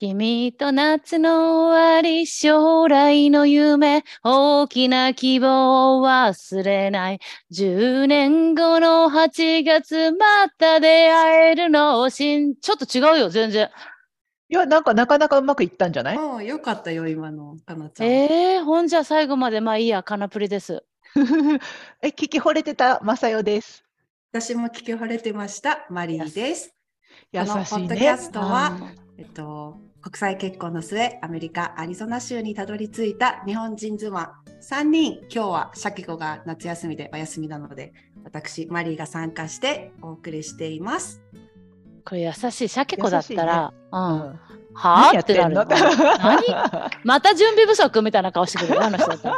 君と夏の終わり、将来の夢、大きな希望を忘れない。10年後の8月、また出会えるのを信ちょっと違うよ、全然。いや、なんかなかなかうまくいったんじゃない？うん、よかったよ、今の、かなちゃん。ええー、ほんじゃ最後まで、まあいいや、かなぷりです。え、聞き惚れてた、まさよです。私も聞き惚れてました、マリーです。優しいね。このポッドキャストは、えっと、国際結婚の末、アメリカ・アリゾナ州にたどり着いた日本人妻3人、今日はシャキ子が夏休みでお休みなので、私、マリーが参加してお送りしています。これ優しいシャケ子だったら、ね、うん、はあ？ってなる。何？また準備不足みたいな顔してくるあの人だったら。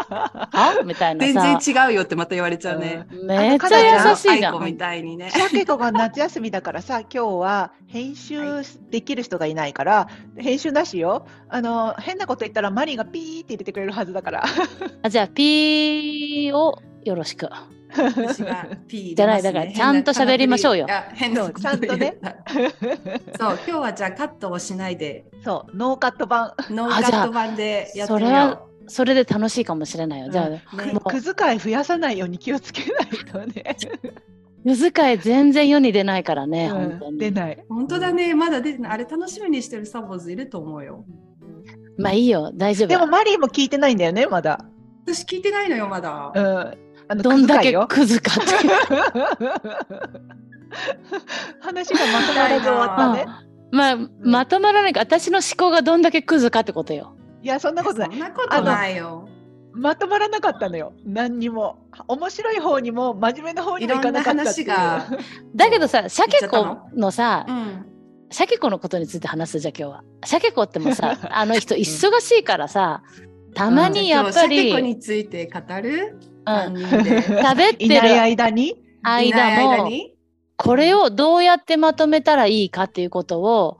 は？みたいな全然違うよってまた言われちゃうね。うん、めっちゃ優しいじゃん。みたいにね。シャケ子が夏休みだからさ、今日は編集できる人がいないから、はい、編集なしよ。あの、変なこと言ったらマリーがピーって入れてくれるはずだから。あじゃあ、ピーをよろしく。私が P、ね、じゃない、だからちゃんと喋りましょうよ。変なちゃんとね。そう、今日はじゃあカットをしないで。そう、ノーカット版。ノーカット版でやってみよう。それはそれで楽しいかもしれないよ。じゃあ、うんね、く遣い増やさないように気をつけないとね。く遣い全然世に出ないからね、うん、本当に。出ない。本当だね、まだ出てない。あれ楽しみにしてるサボーズいると思うよ。まあいいよ、大丈夫。でもマリーも聞いてないんだよね、まだ。私聞いてないのよ、まだ。うん。あのどんだけクズかって。話がまとまらず終わったね。まあ、まとまらないか、私の思考がどんだけクズかってことよ。いや、そんなことない。そんなことないよ。まとまらなかったのよ。何にも。面白い方にも、真面目な方にもいかなかったっていう。だけどさ、シャケ子のさ、うん、シャケ子のことについて話すじゃ今日は。シャケ子ってもさ、あの人忙しいからさ、たまにやっぱり。シャケ子について語る？うん、喋ってる。間に？間もこれをどうやってまとめたらいいかっていうことを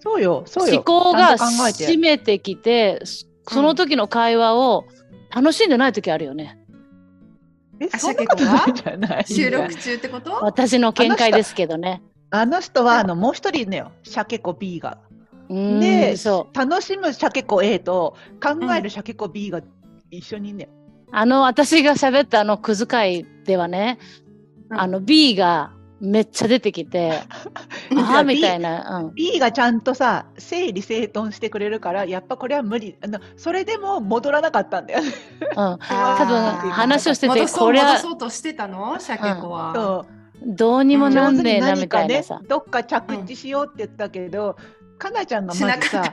そうよそうよ。思考が締めてきてその時の会話を楽しんでない時あるよね。え、そんなことないじゃない。収録中ってこと？私の見解ですけどね。あの人はあのもう一人ねよ、シャケ子 B が。で、楽しむシャケ子 A と考えるシャケ子 B が一緒にいんねよ。あの、私が喋ったあの、くず会ではね、うん、あの、B がめっちゃ出てきて、ああ、みたいな、うん。B がちゃんとさ、整理整頓してくれるから、やっぱこれは無理。あのそれでも戻らなかったんだよね。うん。多分、話をしてて、これは。戻そうとしてたの？シャケ子は。そう。どうにもなんねえな、みたいなさ、ね。どっか着地しようって言ったけど、かなちゃんがまずさ、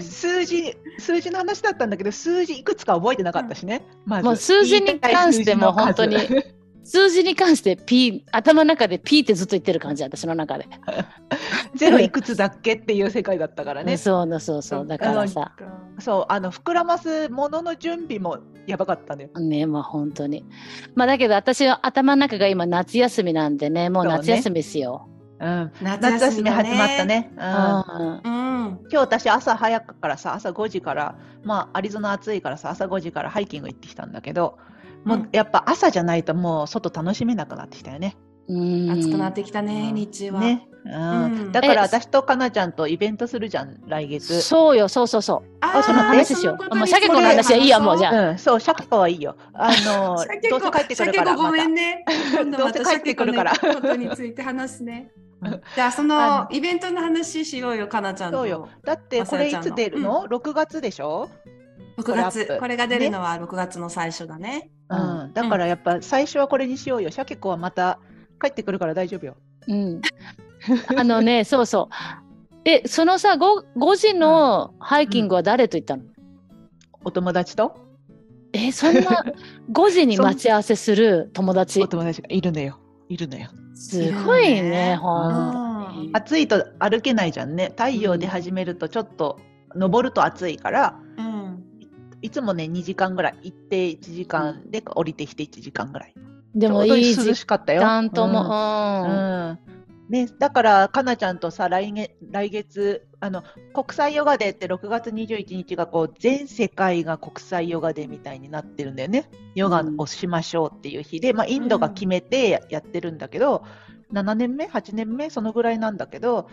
数字、数字の話だったんだけど、数字いくつか覚えてなかったしね。まず。もう数字に関しても本当に、数字に関して P、頭の中で P ってずっと言ってる感じ、私の中で。ゼロいくつだっけっていう世界だったからね。そうそうそう、だからさ。そう、あの、膨らますものの準備もやばかったね。ね、まあ本当に。まあだけど私は頭の中が今夏休みなんでね、もう夏休みですよ。うん、夏休み始まったね。うん。今日私朝早くからさ、朝5時から、まあアリゾナ暑いからさ、朝5時からハイキング行ってきたんだけど、もうやっぱ朝じゃないともう外楽しめなくなってきたよね。暑くなってきたね、日中は。ね。うん、だから私とかなちゃんとイベントするじゃん、来月。そうよ、そうそうそう。あ、その話しよう。もう、シャケ子の話はいいや、もうじゃあ。うん、そう、シャケ子はいいよ。あの、どうせ帰ってくるから。ごめんね。どうせ帰ってくるから。ことについて話すね。じゃあその イベントの話しようよ、かなちゃんそうよ。だってこれいつ出るの、うん、?6 月でしょ ?6 月。これが出るのは6月の最初だね。うん。だからやっぱ最初はこれにしようよ。シャケ子はまた帰ってくるから大丈夫よ。うん。あのね、そうそう。え、そのさ5、5時のハイキングは誰と行ったの、うん、お友達と？え、そんな 5時に待ち合わせする友達？お友達がいるのよ。いるのよ。すごいね、ほん暑いと歩けないじゃんね。太陽で始めるとちょっと、登ると暑いから、うん、いつもね、2時間ぐらい。行って1時間で降りてきて1時間ぐらい。でもいい涼しかったよ。ちゃんとも、うん、うんね、だから、かなちゃんとさ、来月、来月、あの、国際ヨガデーって6月21日がこう、全世界が国際ヨガデーみたいになってるんだよね。ヨガをしましょうっていう日で、まあ、インドが決めてやってるんだけど、うん、7年目 ?8 年目？そのぐらいなんだけど、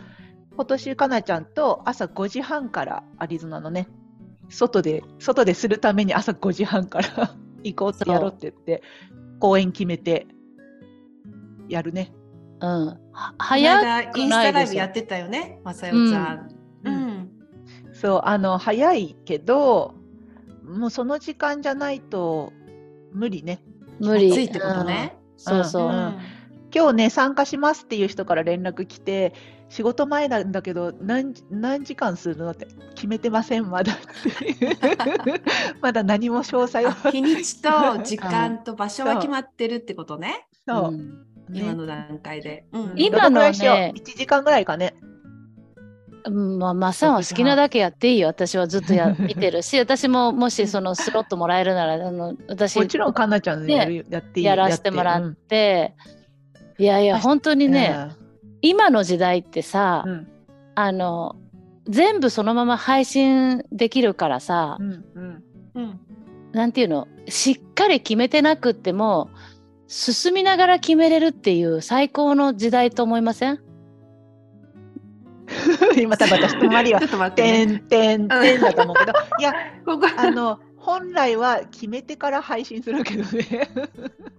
今年かなちゃんと朝5時半からアリゾナのね、外で、外でするために朝5時半から行こうってやろうって言って、公演決めて、やるね。うん。早くインスタライブやってたよね、まさよちゃん。うん。うん、そう、あの、早いけど、もうその時間じゃないと無理ね。無理。ってことね。そうそう。うん今日ね参加しますっていう人から連絡来て仕事前なんだけど何何時間するの？って決めてませんまだ まだ何も詳細は日にちと時間と場所は決まってるってことね。そう、今の段階で。うん、今のね。1時間ぐらいかね。まあ、マッサンは好きなだけやっていいよ。私はずっとや見てるし、私ももしそのスロットもらえるなら、あの私、もちろんかなちゃんやる、やっていいやらせてもらって、いやいや、本当にね、今の時代ってさ、うん、あの、全部そのまま配信できるからさ、うんうんうん、なんていうの、しっかり決めてなくっても、進みながら決めれるっていう最高の時代と思いません？今多分私 とマリは「てんてんてん」だと思うけど。いや あの本来は決めてから配信するけどね。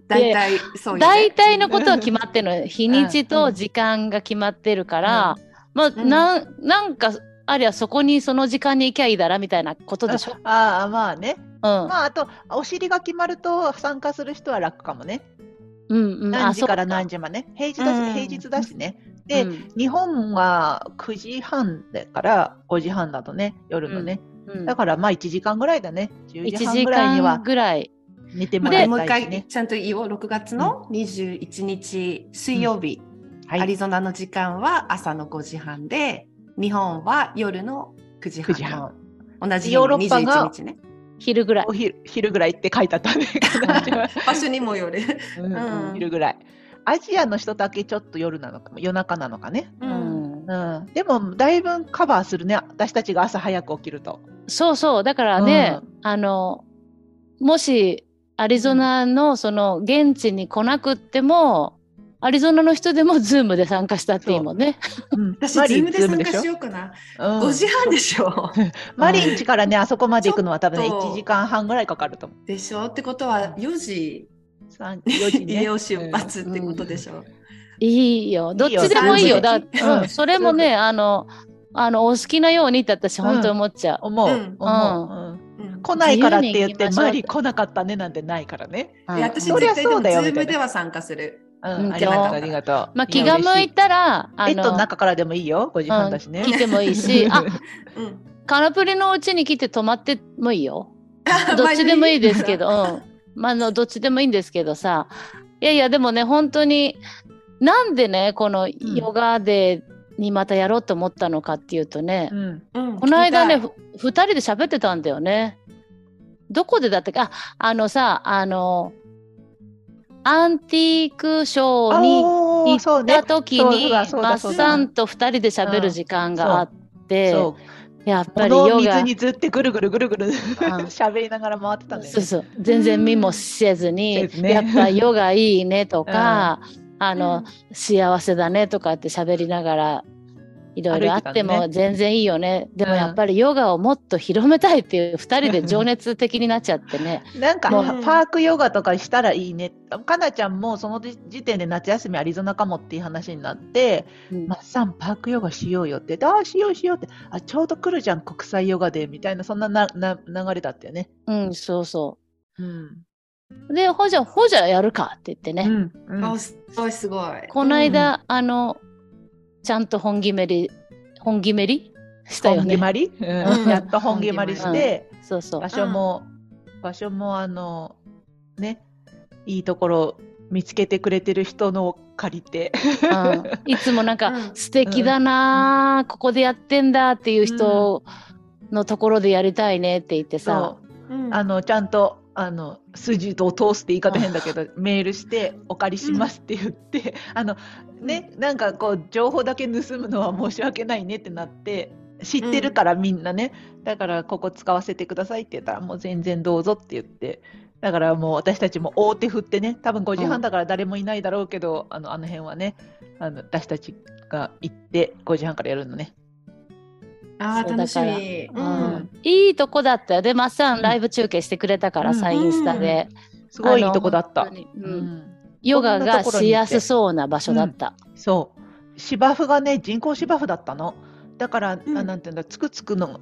大体そう、ね、大体のことは決まってるの日にちと時間が決まってるから、うん、まあ、うん、ななんかありゃそこにその時間に行きゃいいだらみたいなことでしょ？ああまあね。うん、まああとお尻が決まると参加する人は楽かもね。うんうん、何時から何時まで、ね、平日だし、平日だしね。で、うん、日本は9時半だから5時半だとね夜のね、うん、だからまあ1時間ぐらいだね。10時半ぐらいにはぐらい。寝てもらいたい、ね、もう一回ちゃんと言おう。6月の21日水曜日、はい、アリゾナの時間は朝の5時半で日本は夜の9時半時半。同じヨーロッパが日ね昼ぐらい。昼昼ぐらいって書いてあったね。場所にもよる、うん、昼ぐらい。アジアの人だけちょっと夜なのか夜中なのかね。うん。うん、でも、だいぶカバーするね。私たちが朝早く起きると。そうそう。だからね、うん、あの、もし、アリゾナのその現地に来なくっても、アリゾナの人でも Zoom で参加したっていいもんね。うん、私、 Zoom で参加しようかな。うん、5時半でしょ？マリンチからね、あそこまで行くのは多分ね、1時間半ぐらいかかると思う。でしょ？ってことは、4時3 4時、ね、家を出発ってことでしょ？うん、いいよ。どっちでもいいよ。だ、うん、それもね、あの、あの、お好きなようにって私、本当に思っちゃう。思う。思う。来ないからって言って、マリ来なかったねなんてないからね。いや、私、絶対でも、ズームでは参加する。うん、ありがとう、ありがとう。まあ、気が向いたら、あの、ベッドの中からでもいいよ、5時半だしね。来てもいいし、あ、カナプリのうちに来て泊まってもいいよ。どっちでもいいですけど、うん。まあのどっちでもいいんですけどさいやいやでもね本当になんでねこのヨガでにまたやろうと思ったのかっていうとね、うんうん、この間ね2人で喋ってたんだよね。どこでだったっけ？ああのさあのアンティークショーに行った時に、ね、マッサンと2人で喋る時間があって。やっぱりヨガ。水にずってぐるぐるぐるぐる 喋りながら回ってたんだよね。そうそう。全然見もせずに、ね、やっぱヨガいいねとか、あの、幸せだねとかって喋りながらいろいろあっても全然いいよね。でもやっぱりヨガをもっと広めたいっていう2人で情熱的になっちゃってね。なんかパークヨガとかしたらいいね。かなちゃんもその時点で夏休みアリゾナかもっていう話になって、うん、マッサンパークヨガしようよってああしようしようってあちょうど来るじゃん国際ヨガでみたいなそんななな流れだったよね。うんそうそう。うんで、ほじゃ、ほじゃやるかって言ってね。うんうん、すごいすごい。この間、うん、あの、ちゃんと本決めり、本決めり？したよね。本決まり、うん、やっと本決まりして、うん、そうそう。場所も、場所もあの、ね、いいところ見つけてくれてる人のを借りて、うん、いつもなんか、うん、素敵だな、うん、ここでやってんだっていう人のところでやりたいねって言ってさ、あのちゃんとあの筋を通すって言い方変だけどメールしてお借りしますって言って、あのねなんかこう情報だけ盗むのは申し訳ないねってなって知ってるからみんなね、だからここ使わせてくださいって言ったらもう全然どうぞって言ってだからもう私たちも大手振ってね、多分5時半だから誰もいないだろうけど、うん、あのあの辺はね、あの私たちが行って5時半からやるのね。ああ、楽しみ、うん。いいとこだったよ。で、マッサンライブ中継してくれたから、さ、インスタで。すごいいいとこだった。うん、ヨガがしやすそうな場所だった。そう。芝生がね、人工芝生だったの。だから、うん、なんていうんだ、つくつくの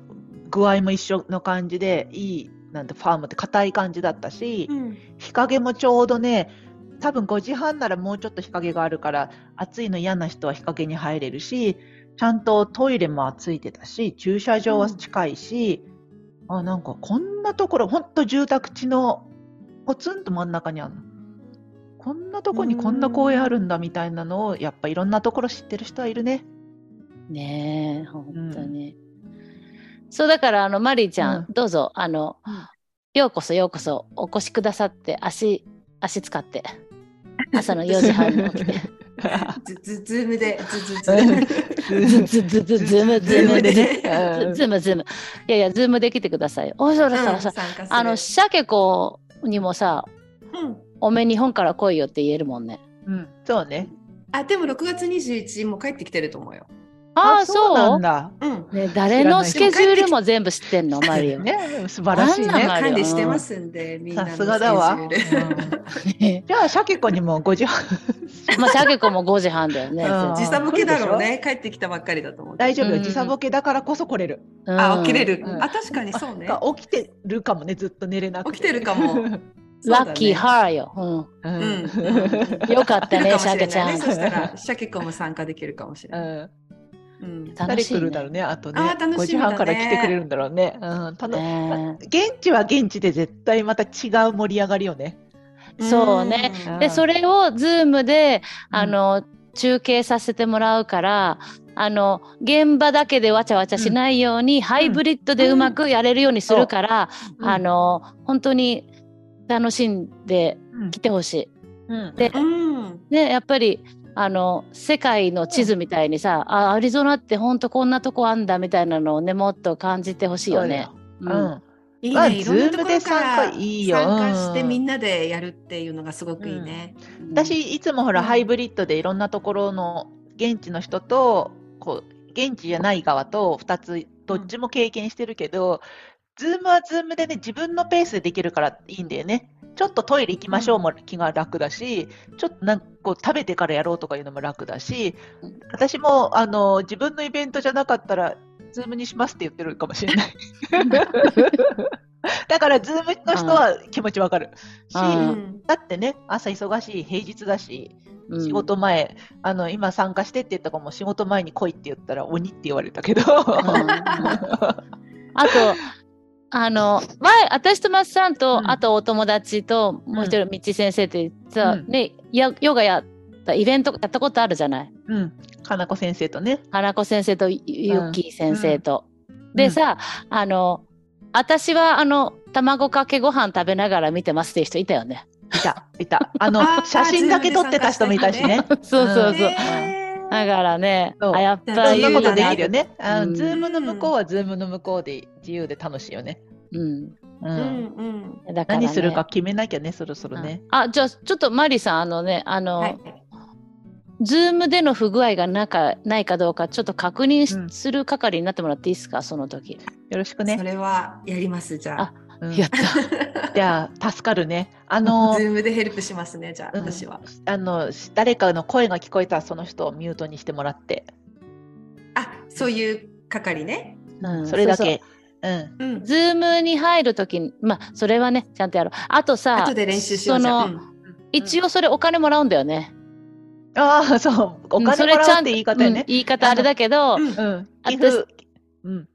具合も一緒の感じで、いい、なんてファームって硬い感じだったし、うん、日陰もちょうどね、多分5時半ならもうちょっと日陰があるから、暑いの嫌な人は日陰に入れるし、ちゃんとトイレもついてたし、駐車場は近いし、うん、あ、なんかこんなところ、ほんと住宅地のポツンと真ん中にあるの。こんなとこにこんな公園あるんだみたいなのを、やっぱいろんなところ知ってる人はいるね。ねえ、本当に。うん、そうだからあのマリーちゃん、うん、どうぞあの、うん、ようこそようこそお越しくださって足足使って朝の4時半に起きて。ズズームでズズズズズズズームズームで。ズームズーム。いやいやズームで来てください。おそらささあのシャケ子にもさ、おめ日本から来いよって言えるもんね。うん。そうね。あでも6月21日も帰ってきてると思うよああ、そうなんだ。うん。ね、誰のスケジュールも全部知ってんの、マリオ。ね、素晴らしいね。管理してますんで、みんな。さすがだわ。じゃあ、シャケ子にも5時半。まあ、シャケ子も5時半だよね。時差ボケだろうね。帰ってきたばっかりだと思う。大丈夫よ。時差ボケだからこそ来れる。あ、起きれる。あ、確かにそうね。起きてるかもね、ずっと寝れなくて。起きてるかも。ラッキーハーよ。うん。よかったね、シャケちゃん。そしたら、シャケ子も参加できるかもしれない。うん、誰来るだろうね、あとね。あ5時半から来てくれるんだろうね。うん、たの現地は現地で絶対また違う盛り上がりよね。そうね。で、それをズームで、あの、中継させてもらうから、あの現場だけでわちゃわちゃしないように、うん、ハイブリッドでうまくやれるようにするから、うん、あの本当に楽しんで来てほしい。うん、で、ね、やっぱりあの世界の地図みたいにさ、あアリゾナってほんとこんなとこあんだみたいなのをねもっと感じてほしいよね。うん、いいね、まあ、いろんなところから参加してみんなでやるっていうのがすごくいいね。うん、私いつもほら、ハイブリッドでいろんなところの現地の人とこう現地じゃない側と2つどっちも経験してるけど、ズームはズームでね自分のペースでできるからいいんだよね。ちょっとトイレ行きましょうも気が楽だし、うん、ちょっとなんかこう食べてからやろうとかいうのも楽だし、私もあの自分のイベントじゃなかったら、ズームにしますって言ってるかもしれない。だから、ズームの人は気持ちわかる。し、だってね、朝忙しい、平日だし、仕事前、あの今参加してって言った子も仕事前に来いって言ったら鬼って言われたけど。あと、あの前私と松さんと、うん、あとお友達ともう一人道先生ってさ、うん、ねヨガやったイベントやったことあるじゃない？うん。花子先生とね。花子先生とゆっきー先生と。うん、でさあの私はあの卵かけご飯食べながら見てますっていう人いたよね。いたいた。あの写真だけ撮ってた人もいたしね。そうそうそう。だからね、あやっぱり。そんなことできるよね。あの、うん、ズームの向こうはズームの向こうで自由で楽しいよね。うん。うん。うん、だから、ね、何するか決めなきゃね、そろそろね。あ、じゃあ、ちょっとマリさん、あのね、あの、はい、ズームでの不具合がなかないかどうか、ちょっと確認する係になってもらっていいですか、うん、その時。よろしくね。それはやります、じゃあ。うん、やった。じゃあ、助かるね。あの、ズームでヘルプしますね、じゃあ、私は。あの、誰かの声が聞こえたら、その人をミュートにしてもらって。あ、そういう係ね。うん、それだけ。そうそううん、ズームに入るときに、まあ、それはね、ちゃんとやろう。あとさ、後で練習しようその、うん、一応それお金もらうんだよね。ああ、そう。お金もらうって言い方よね。言い方あれだけど、うん。うん。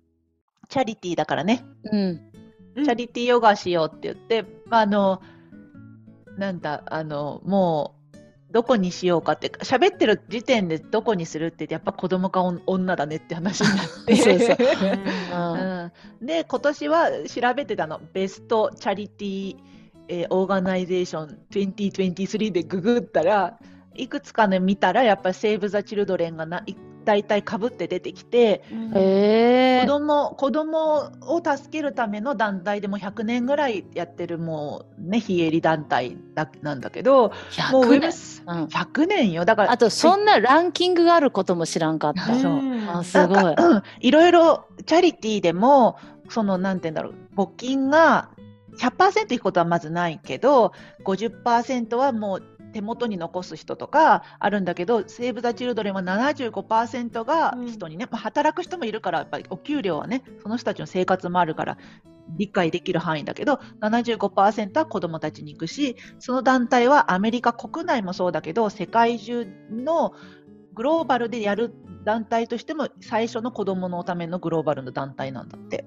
チャリティーだからね。うん。チャリティーヨガしようって言って、まあ、あの、なんだ、あの、もう、どこにしようかって喋ってる時点でどこにするってやっぱ子供か女だねって話になって。そうそう、うん、で今年は調べてたの best charity、えー、 organization 2023でググったらいくつかね見たらやっぱりセーブ・ザ・チルドレンがな大体かぶって出てきて、へ子供子供を助けるための団体でも100年ぐらいやってるもうね非営利団体だなんだけどもうウェブス、うん、100年よ。だからあとそんなランキングがあることも知らんかった。そうあすごい、うん、いろいろチャリティーでもそのなんて言うんだろう募金が100%いくことはまずないけど50%はもう手元に残す人とかあるんだけどセーブ・ザ・チルドレンは75%が人にね、うん、まあ、働く人もいるからやっぱりお給料はねその人たちの生活もあるから理解できる範囲だけど75%は子どもたちに行くしその団体はアメリカ国内もそうだけど世界中のグローバルでやる団体としても最初の子どものためのグローバルの団体なんだって。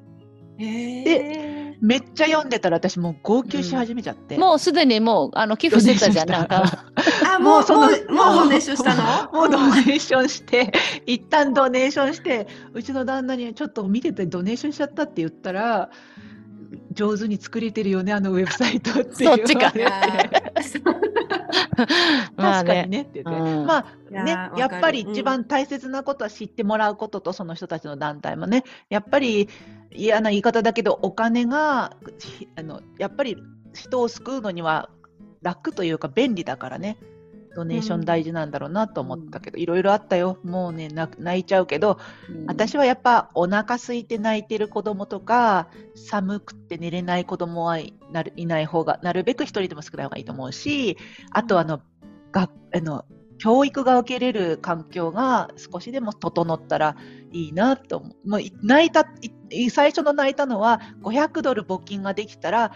でめっちゃ読んでたら私もう号泣し始めちゃって、うん、もうすでにもうあの寄付してたじゃんなんか。あもうそのもうドネーションしたの？もうドネーションして一旦ドネーションしてうちの旦那にちょっと見ててドネーションしちゃったって言ったら上手に作れてるよねあのウェブサイトってそっちか。確かにねって言って、うん、まあねやっぱり一番大切なことは知ってもらうことと、その人たちの団体もね。やっぱり嫌な言い方だけどお金があのやっぱり人を救うのには楽というか便利だからね。ドネーション大事なんだろうなと思ったけど、いろいろあったよ。もうね、泣いちゃうけど、うん、私はやっぱお腹空いて泣いてる子供とか、寒くて寝れない子供はいない方が、なるべく一人でも少ない方がいいと思うし、あとあの、があの教育が受けれる環境が少しでも整ったらいいなと思う。もう泣いた、最初の泣いたのは500ドル募金ができたら、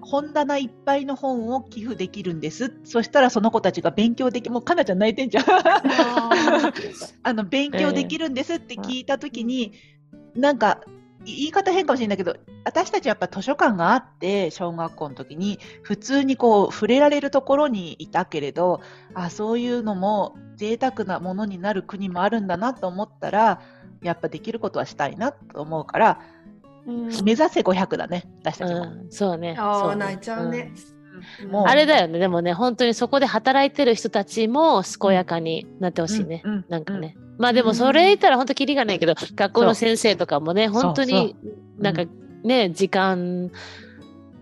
本棚いっぱいの本を寄付できるんです。そしたらその子たちが勉強でき、もうかなちゃん泣いてんじゃん。あの、勉強できるんですって聞いたときに、えー、なんか、言い方変かもしれないけど、私たちやっぱ図書館があって、小学校の時に、普通にこう、触れられるところにいたけれど、あ、そういうのも贅沢なものになる国もあるんだなと思ったら、やっぱできることはしたいなと思うから、目指せ500だね、私たちも。そうね。ああ、泣いちゃうね。もう。あれだよね、でもね、本当にそこで働いてる人たちも健やかになってほしいね、なんかね。まあでもそれ言ったら本当きりがないけど、学校の先生とかもね、本当になんかね、時間、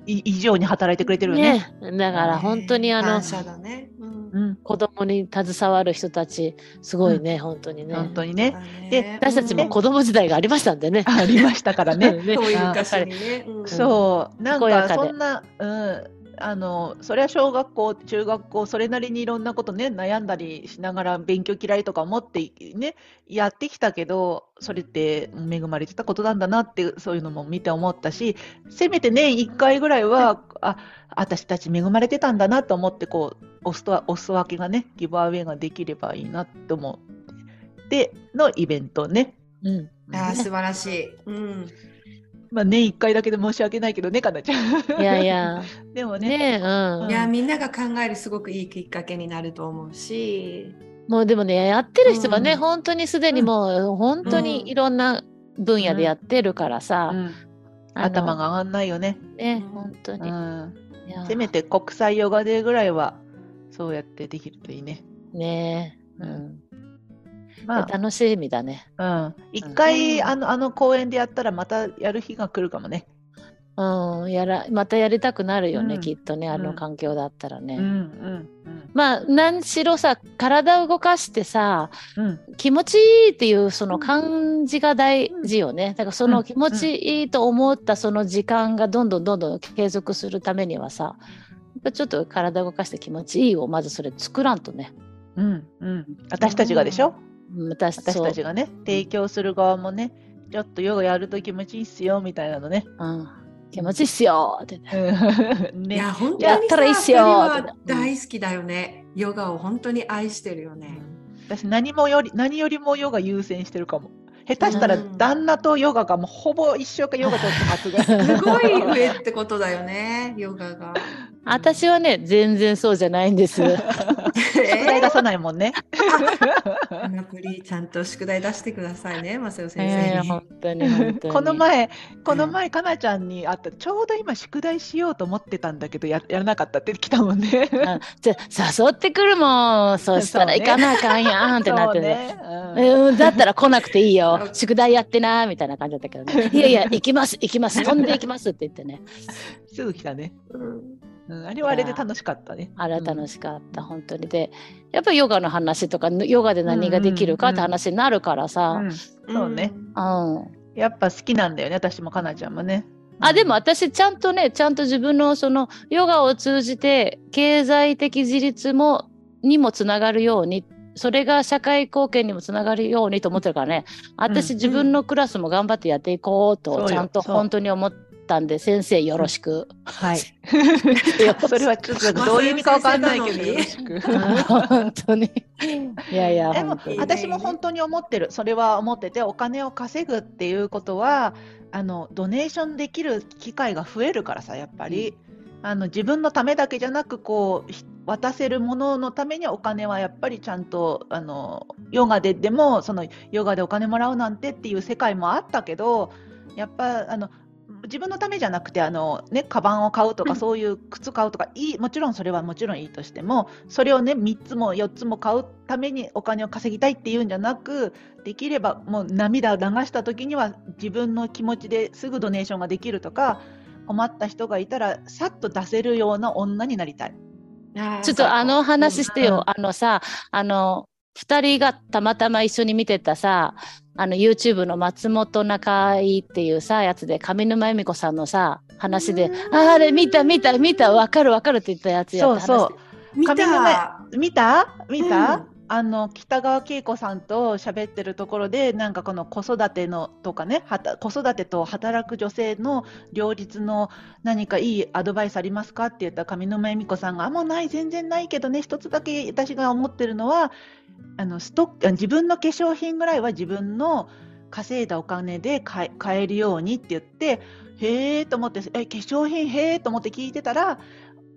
以上に働いてくれてるね。ねだから本当にあの、ね。うん、子供に携わる人たち、すごいね、うん、本当にね。本当にね。で、私たちも子供時代がありましたんでね。ありましたからね。ね。そういう昔にね。そう、なんかそんな、うん。あのそれは小学校、中学校、それなりにいろんなことね、悩んだりしながら勉強嫌いとか思ってね、やってきたけど、それって恵まれてたことなんだなって、そういうのも見て思ったし、せめて年1回ぐらいは、あ、私たち恵まれてたんだなと思って、こう、おすおす分けがね、ギブアウェイができればいいなと思って、のイベントね。うん。あ素晴らしい。うん。まあ年1回だけで申し訳ないけどね、かなちゃん。いやいや。でもね。ねうん。いや、みんなが考えるすごくいいきっかけになると思うし。もうでもね、やってる人はね、うん、本当にすでにもう、本当にいろんな分野でやってるからさ。うん頭が上がんないよね。ね、本当に。せめて国際ヨガデーぐらいは、そうやってできるといいね。ねえ。うんまあ、楽しみだね。うん。一回、あの、あの公園でやったらまたやる日が来るかもね。うん、やらまたやりたくなるよね、うん、きっとねあの環境だったらね。うんうんうん、まあ何しろさ体を動かしてさ、うん、気持ちいいっていうその感じが大事よね。だからその気持ちいいと思ったその時間がどんどんどんどん継続するためにはさちょっと体を動かして気持ちいいをまずそれ作らんとね。うんうん、私たちがでしょ、私私たちがね、提供する側もね、ちょっとヨガやると気持ちいいっすよみたいなのね。うん、気持ちいいっすよって、ね。いや、本当にやったらいいっすよ大好きだよね。ヨガを本当に愛してるよね。私何もより、何よりもヨガ優先してるかも。下手したら旦那とヨガがもうほぼ一生かヨガと発が すごい上ってことだよねヨガが。私はね全然そうじゃないんです。宿題出さないもんね。アナプリちゃんと宿題出してくださいね、マセオ先生に。本当に本当に。この前、この前、かなちゃんに会った、ちょうど今宿題しようと思ってたんだけど、ややらなかったって来たもんね。じゃ誘ってくるもん、そしたら行かなあかんやんってなってね。うん、だったら来なくていいよ、宿題やってなみたいな感じだったけどね。いやいや、行きます、行きます、飛んで行きますって言ってね。すぐ来たね。うんうん、あれはあれで楽しかったね。あれは楽しかった、うん、本当に。で、やっぱりヨガの話とか、ヨガで何ができるかって話になるからさ。そうね。うん。やっぱ好きなんだよね、私もかなちゃんもね。あでも私ちゃんとねちゃんと自分のそのヨガを通じて経済的自立もにもつながるようにそれが社会貢献にもつながるようにと思ってるからね私、自分のクラスも頑張ってやっていこうとちゃんと本当に思ってったんで、先生よろしく。はい。それはちょっとどういう意味かわかんないけど、よろしく。本当に。いやいや、でも、私も本当に思ってる。それは思ってて、お金を稼ぐっていうことは、あの、ドネーションできる機会が増えるからさ、やっぱり。うん、あの自分のためだけじゃなくこう渡せるもののためにお金はやっぱりちゃんとあのヨガででもそのヨガでお金もらうなんてっていう世界もあったけどやっぱあの自分のためじゃなくてあの、ね、カバンを買うとか、そういう靴買うとかいいもちろんそれはもちろんいいとしてもそれをね3つも4つも買うためにお金を稼ぎたいっていうんじゃなくできればもう涙を流した時には自分の気持ちですぐドネーションができるとか困った人がいたらさっと出せるような女になりたい。ちょっとあの話してよ、あのさあの2人がたまたま一緒に見てたさあの YouTube の松本中井っていうさやつで上沼恵美子さんのさ話で「ああれ見た見た見た分かる分かる」って言ったやつやそうそう。見た。見た？見た、うん。あの北川景子さんと喋ってるところでなんかこの子育てのとかね子育てと働く女性の両立の何かいいアドバイスありますかって言った上沼恵美子さんがあもうない全然ないけどね一つだけ私が思ってるのはあのストック自分の化粧品ぐらいは自分の稼いだお金で買えるようにって言ってへえと思ってえ化粧品へえと思って聞いてたら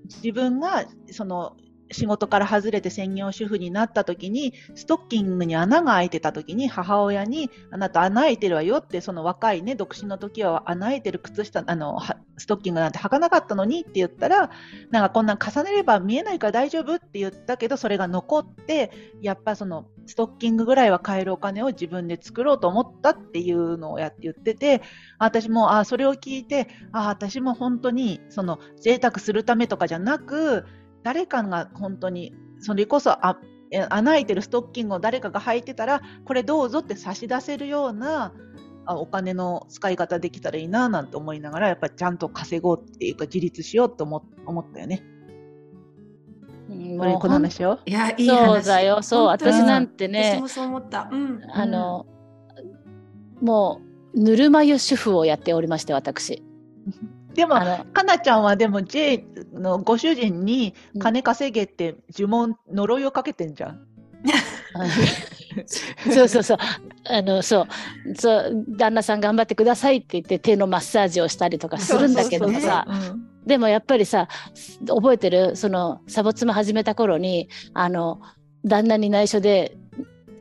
自分がその仕事から外れて専業主婦になった時にストッキングに穴が開いてた時に母親にあなた穴開いてるわよってその若いね独身の時は穴開いてる靴下あのストッキングなんて履かなかったのにって言ったらなんかこんなん重ねれば見えないから大丈夫って言ったけどそれが残ってやっぱそのストッキングぐらいは買えるお金を自分で作ろうと思ったっていうのをやって言ってて私もあそれを聞いてあ私も本当にその贅沢するためとかじゃなく誰かが本当にそれこそあ穴開いてるストッキングを誰かが履いてたらこれどうぞって差し出せるようなお金の使い方できたらいいななんて思いながらやっぱりちゃんと稼ごうっていうか自立しようと思思ったよね。これこの話を？いやいいそうだよ。そう私なんてね私もそう思った、うん、あの、もうぬるま湯主婦をやっておりまして私。でも、かなちゃんはでも J のご主人に金稼げって呪文、呪いをかけてんじゃん。そうそうそう。あの、そう。そう、旦那さん頑張ってくださいって言って手のマッサージをしたりとかするんだけどさ、でもやっぱりさ、覚えてる？その、サボ妻始めた頃に、あの、旦那に内緒で、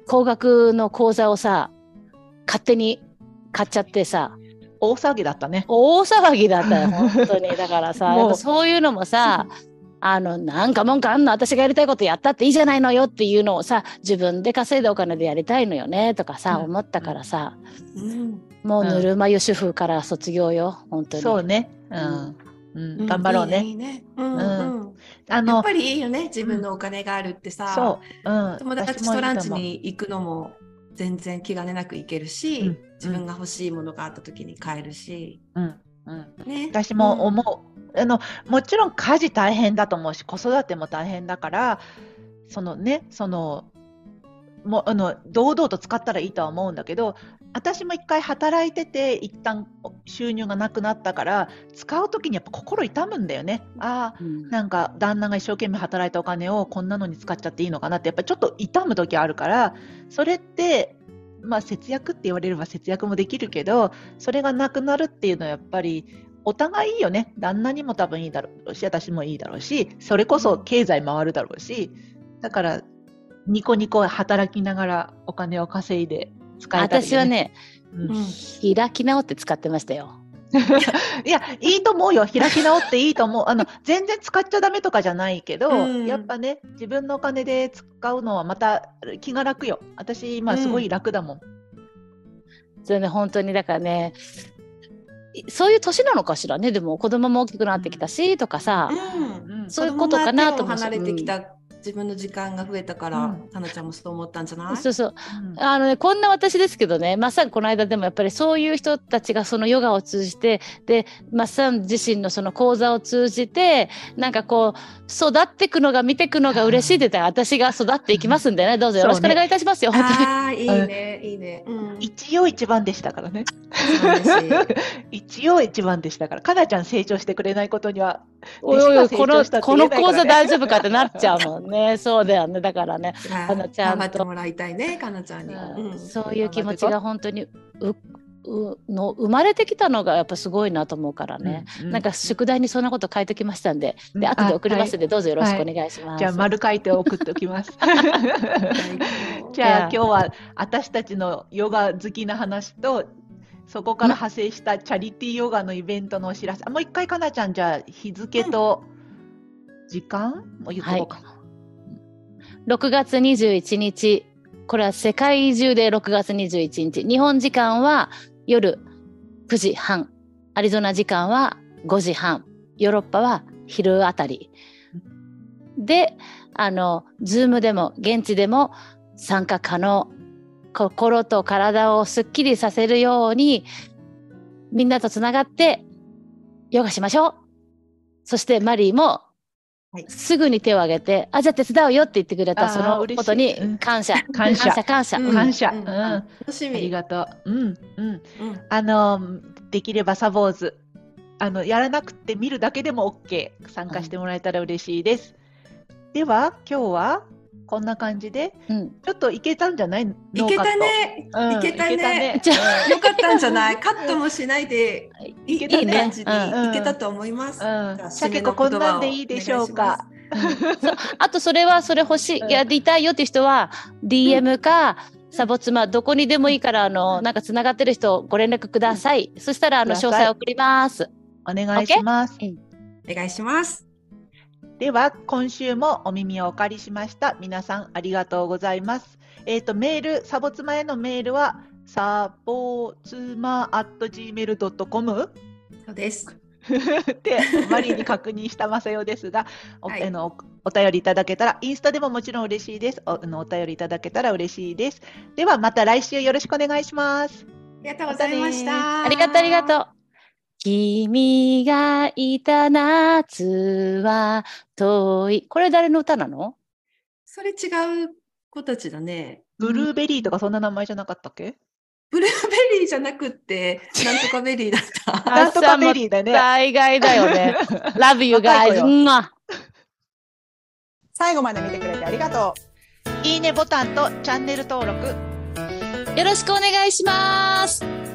高額の口座をさ、勝手に買っちゃってさ、大騒ぎだったね。大騒ぎだったよ、本当に。だからさ、そういうのもさ、あの、なんか文句あんの私がやりたいことやったっていいじゃないのよっていうのをさ、自分で稼いだお金でやりたいのよねとかさ、うん、思ったからさ、うん、もうぬるま湯主婦から卒業よ、本当に。そうね。うん。うん、頑張ろうね。いいね。うん、うんあのやっぱりいいよね自分のお金があるってさ、そう、うん、友達とランチに行くのも全然気兼ねなく行けるし、うん、自分が欲しいものがあった時に買えるし、うんうん。ね、私も思う、あのもちろん家事大変だと思うし子育ても大変だからそのねそのもあの堂々と使ったらいいとは思うんだけど私も一回働いてて一旦収入がなくなったから使う時にやっぱ心痛むんだよねああ、うん、なんか旦那が一生懸命働いたお金をこんなのに使っちゃっていいのかなってやっぱりちょっと痛む時あるからそれってまあ節約って言われれば節約もできるけど、それがなくなるっていうのはやっぱりお互いいいよね。旦那にも多分いいだろうし、私もいいだろうし、それこそ経済回るだろうし、だからニコニコ働きながらお金を稼いで使えたり、ね、私はね、うん、開き直って使ってましたよ。いや、いいと思うよ。開き直っていいと思う。あの、全然使っちゃダメとかじゃないけど、うん、やっぱね、自分のお金で使うのはまた気が楽よ。私、今すごい楽だもん。うん、それね、本当に、だからね、そういう年なのかしらね。でも子供も大きくなってきたし、とかさ、うん、そういうことかなと思って。離れてきた自分の時間が増えたから、か、な、ちゃんもそう思ったんじゃない？そうそう、うん、あのねこんな私ですけどねまさにこの間でもやっぱりそういう人たちがそのヨガを通じてでマッサン自身のその講座を通じてなんかこう育っていくのが見ていくのが嬉しいって言ったら 私が育っていきますんでねどうぞよろしくお願いいたしますよ、ね、ああいいねいいね、うん、一応一番でしたからね。一応一番でしたからかなちゃん成長してくれないことにはおいおいこのこの講座大丈夫かってなっちゃうもんね。そうだよね。だからね、かなちゃんと。ってもらいたいね、かなちゃんに。うん、そういう気持ちが本当にううの生まれてきたのがやっぱすごいなと思うからね、うんうん、なんか宿題にそんなこと書いてきましたんで、で後で送りますんで、どうぞよろしくお願いします。はい、じゃあ丸書いて送っておきます。じゃあ今日は私たちのヨガ好きな話とそこから派生したチャリティーヨガのイベントのお知らせ。もう一回かなちゃんじゃあ日付と時間？も言っとこうかな。はい6月21日、これは世界中で6月21日、日本時間は夜9時半、アリゾナ時間は5時半、ヨーロッパは昼あたり。で、あの、ズームでも現地でも参加可能。心と体をすっきりさせるように、みんなとつながってヨガしましょう。そしてマリーもはい、すぐに手を挙げて、あ、じゃあ手伝うよって言ってくれたそのことに 感謝。感謝。感謝。感謝。うん。楽しみ。ありがとう。うん。うん。あの、できればサボーズ、あの、やらなくて見るだけでも OK。参加してもらえたら嬉しいです。では、今日はこんな感じで、うん、ちょっといけたんじゃない？いけたね、うん、いけたね。ね。よかったんじゃない？カットもしないで、いけた感じで、いけたと思います。さけここんなんでいいでしょうか。あとそれはそれ欲しい、やりたいよっていう人は DM か、サボ妻どこにでもいいからあのなんかつながってる人ご連絡ください。そしたらあの詳細送ります。お願いします。お願いします。では、今週もお耳をお借りしました。皆さんありがとうございます。えっ、ー、と、メール、サボツマへのメールは、サボツマ at gmail.com? そうです。で、マリーに確認したまさよですが、おはい、あのお便りいただけたら、インスタでももちろん嬉しいです。おあのお便りいただけたら嬉しいです。では、また来週よろしくお願いします。ありがとうございました。ありがとう、ありがとう。君がいた夏は遠い。これ誰の歌なの？それ違う子たちだね。ブルーベリーとかそんな名前じゃなかったっけ？ブルーベリーじゃなくて、なんとかベリーだった。なんとかベリーだね。大概だよね。Love you guys. 最後まで見てくれてありがとう。いいねボタンとチャンネル登録。よろしくお願いします。